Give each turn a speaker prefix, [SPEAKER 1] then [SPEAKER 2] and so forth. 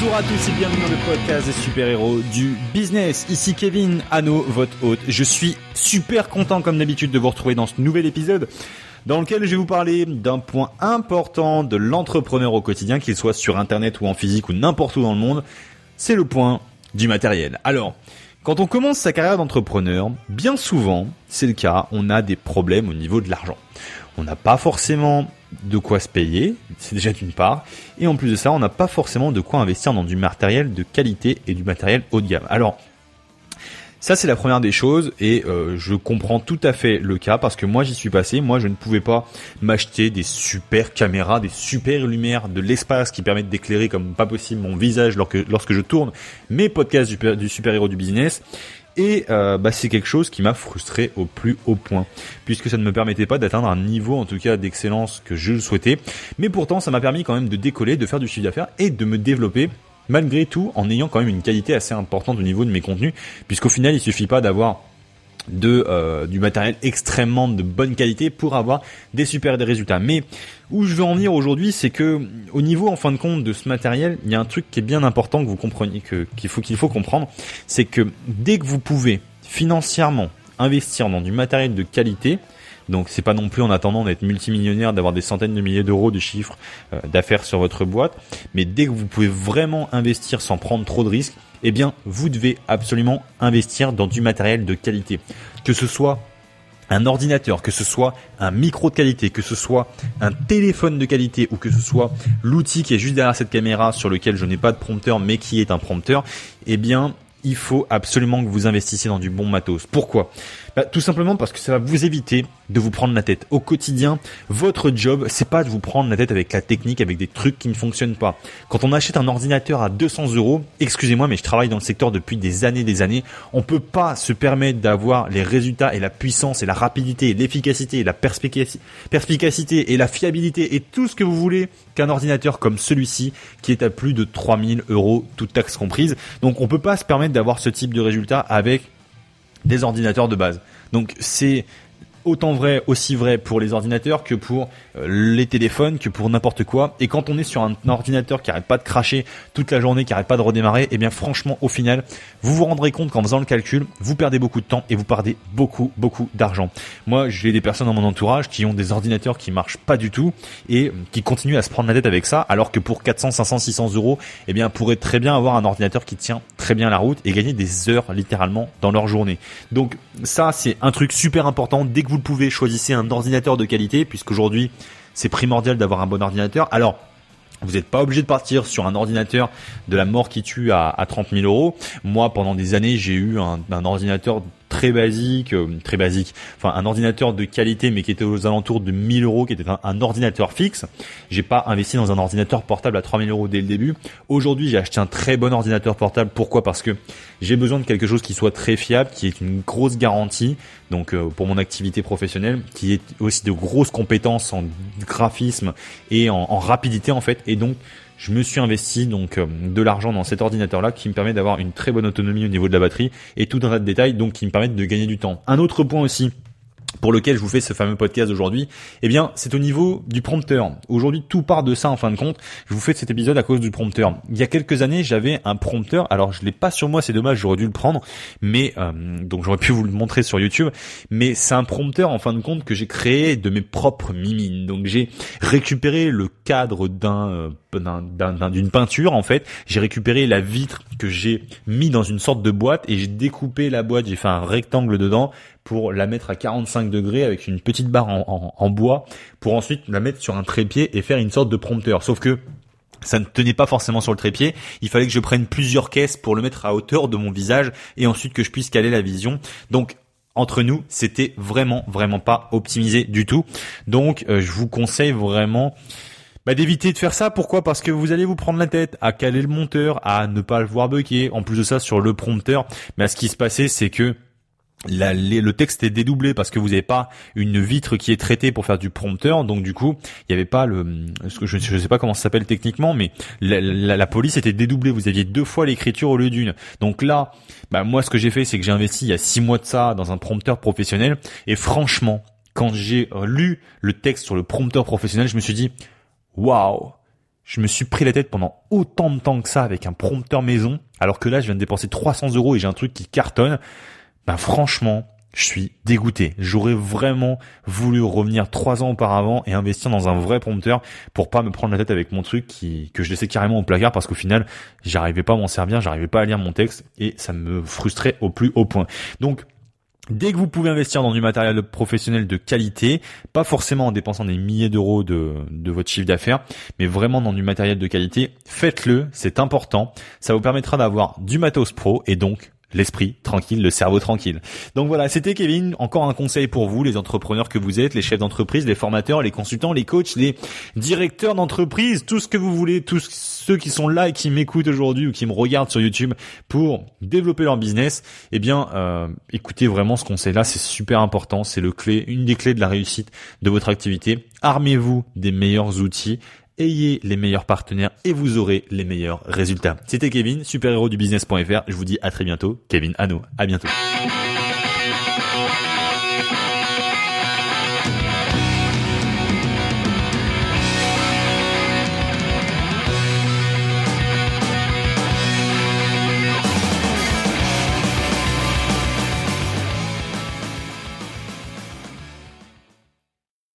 [SPEAKER 1] Bonjour à tous et bienvenue dans le podcast des super-héros du business. Ici Kevin Anno, votre hôte. Je suis super content comme d'habitude de vous retrouver dans ce nouvel épisode dans lequel je vais vous parler d'un point important de l'entrepreneur au quotidien, qu'il soit sur internet ou en physique ou n'importe où dans le monde. C'est le point du matériel. Alors, quand on commence sa carrière d'entrepreneur, bien souvent, c'est le cas, on a des problèmes au niveau de l'argent. On n'a pas forcément de quoi se payer, c'est déjà d'une part, et en plus de ça, on n'a pas forcément de quoi investir dans du matériel de qualité et du matériel haut de gamme. Alors, ça c'est la première des choses et euh, je comprends tout à fait le cas parce que moi j'y suis passé, moi je ne pouvais pas m'acheter des super caméras, des super lumières de l'espace qui permettent d'éclairer comme pas possible mon visage lorsque, je tourne mes podcasts du, du super-héros du business et euh, bah, c'est quelque chose qui m'a frustré au plus haut point, puisque ça ne me permettait pas d'atteindre un niveau en tout cas d'excellence que je le souhaitais. Mais pourtant, ça m'a permis quand même de décoller, de faire du chiffre d'affaires et de me développer malgré tout en ayant quand même une qualité assez importante au niveau de mes contenus, puisqu'au final, il suffit pas d'avoir de euh, du matériel extrêmement de bonne qualité pour avoir des super des résultats. Mais où je veux en venir aujourd'hui, c'est que au niveau en fin de compte de ce matériel, il y a un truc qui est bien important que vous compreniez que qu'il faut qu'il faut comprendre, c'est que dès que vous pouvez financièrement investir dans du matériel de qualité, donc c'est pas non plus en attendant d'être multimillionnaire, d'avoir des centaines de milliers d'euros de chiffre euh, d'affaires sur votre boîte, mais dès que vous pouvez vraiment investir sans prendre trop de risques, eh bien vous devez absolument investir dans du matériel de qualité. Que ce soit un ordinateur, que ce soit un micro de qualité, que ce soit un téléphone de qualité ou que ce soit l'outil qui est juste derrière cette caméra sur lequel je n'ai pas de prompteur mais qui est un prompteur, eh bien il faut absolument que vous investissiez dans du bon matos. Pourquoi? Bah, Tout simplement parce que ça va vous éviter de vous prendre la tête. Au quotidien, votre job, c'est pas de vous prendre la tête avec la technique, avec des trucs qui ne fonctionnent pas. Quand on achète un ordinateur à 200 euros, excusez-moi, mais je travaille dans le secteur depuis des années, des années, on peut pas se permettre d'avoir les résultats et la puissance et la rapidité et l'efficacité et la perspicacité et la fiabilité et tout ce que vous voulez qu'un ordinateur comme celui-ci qui est à plus de 3000 euros, toute taxe comprise. Donc on peut pas se permettre d'avoir ce type de résultat avec des ordinateurs de base. Donc c'est autant vrai, aussi vrai pour les ordinateurs que pour euh, les téléphones, que pour n'importe quoi. Et quand on est sur un ordinateur qui arrête pas de cracher toute la journée, qui arrête pas de redémarrer, et eh bien franchement, au final, vous vous rendrez compte qu'en faisant le calcul, vous perdez beaucoup de temps et vous perdez beaucoup, beaucoup d'argent. Moi, j'ai des personnes dans mon entourage qui ont des ordinateurs qui marchent pas du tout et qui continuent à se prendre la tête avec ça, alors que pour 400, 500, 600 euros, eh bien, pourraient très bien avoir un ordinateur qui tient bien la route et gagner des heures littéralement dans leur journée. Donc ça, c'est un truc super important. Dès que vous le pouvez, choisissez un ordinateur de qualité, puisqu'aujourd'hui, c'est primordial d'avoir un bon ordinateur. Alors, vous n'êtes pas obligé de partir sur un ordinateur de la mort qui tue à, à 30 000 euros. Moi, pendant des années, j'ai eu un, un ordinateur très basique, euh, très basique, enfin un ordinateur de qualité mais qui était aux alentours de 1000 euros, qui était un, ordinateur fixe. J'ai pas investi dans un ordinateur portable à 3000 euros dès le début. Aujourd'hui, j'ai acheté un très bon ordinateur portable. Pourquoi? Parce que j'ai besoin de quelque chose qui soit très fiable, qui ait une grosse garantie, donc euh, pour mon activité professionnelle, qui ait aussi de grosses compétences en graphisme et en, en rapidité en fait, et donc je me suis investi donc euh, de l'argent dans cet ordinateur là qui me permet d'avoir une très bonne autonomie au niveau de la batterie et tout un tas de détails donc qui me permettent de gagner du temps. Un autre point aussi pour lequel je vous fais ce fameux podcast aujourd'hui, eh bien, c'est au niveau du prompteur. Aujourd'hui, tout part de ça en fin de compte. Je vous fais cet épisode à cause du prompteur. Il y a quelques années, j'avais un prompteur. Alors, je l'ai pas sur moi, c'est dommage, j'aurais dû le prendre, mais euh, donc j'aurais pu vous le montrer sur YouTube. Mais c'est un prompteur en fin de compte que j'ai créé de mes propres mimines. Donc, j'ai récupéré le cadre d'un euh, d'une peinture en fait. J'ai récupéré la vitre que j'ai mis dans une sorte de boîte et j'ai découpé la boîte. J'ai fait un rectangle dedans pour la mettre à 45 degrés avec une petite barre en, bois pour ensuite la mettre sur un trépied et faire une sorte de prompteur. Sauf que ça ne tenait pas forcément sur le trépied. Il fallait que je prenne plusieurs caisses pour le mettre à hauteur de mon visage et ensuite que je puisse caler la vision. Donc entre nous, c'était vraiment vraiment pas optimisé du tout. Donc euh, je vous conseille vraiment bah, d'éviter de faire ça. Pourquoi? Parce que vous allez vous prendre la tête à caler le monteur, à ne pas le voir bucker. En plus de ça, sur le prompteur, mais ce qui se passait, c'est que le texte est dédoublé parce que vous n'avez pas une vitre qui est traitée pour faire du prompteur, donc du coup, il n'y avait pas le, je ne sais pas comment ça s'appelle techniquement, mais la, police était dédoublée. Vous aviez deux fois l'écriture au lieu d'une. Donc là, bah moi, ce que j'ai fait, c'est que j'ai investi il y a six mois de ça dans un prompteur professionnel, et franchement, quand j'ai lu le texte sur le prompteur professionnel, je me suis dit, waouh, je me suis pris la tête pendant autant de temps que ça avec un prompteur maison, alors que là, je viens de dépenser 300 euros et j'ai un truc qui cartonne. Ben franchement, je suis dégoûté. J'aurais vraiment voulu revenir trois ans auparavant et investir dans un vrai prompteur pour pas me prendre la tête avec mon truc qui, que je laissais carrément au placard parce qu'au final, j'arrivais pas à m'en servir, j'arrivais pas à lire mon texte et ça me frustrait au plus haut point. Donc, Dès que vous pouvez investir dans du matériel professionnel de qualité, pas forcément en dépensant des milliers d'euros de, de votre chiffre d'affaires, mais vraiment dans du matériel de qualité, faites-le, c'est important. Ça vous permettra d'avoir du matos pro et donc l'esprit tranquille, le cerveau tranquille. Donc voilà, c'était Kevin. Encore un conseil pour vous, les entrepreneurs que vous êtes, les chefs d'entreprise, les formateurs, les consultants, les coachs, les directeurs d'entreprise, tout ce que vous voulez, tous ceux qui sont là et qui m'écoutent aujourd'hui ou qui me regardent sur YouTube pour développer leur business. Eh bien, euh, écoutez vraiment ce conseil-là, c'est super important. C'est le clé, une des clés de la réussite de votre activité. Armez-vous des meilleurs outils ayez les meilleurs partenaires et vous aurez les meilleurs résultats. C'était Kevin, super-héros du business.fr. Je vous dis à très bientôt. Kevin Anno. À bientôt.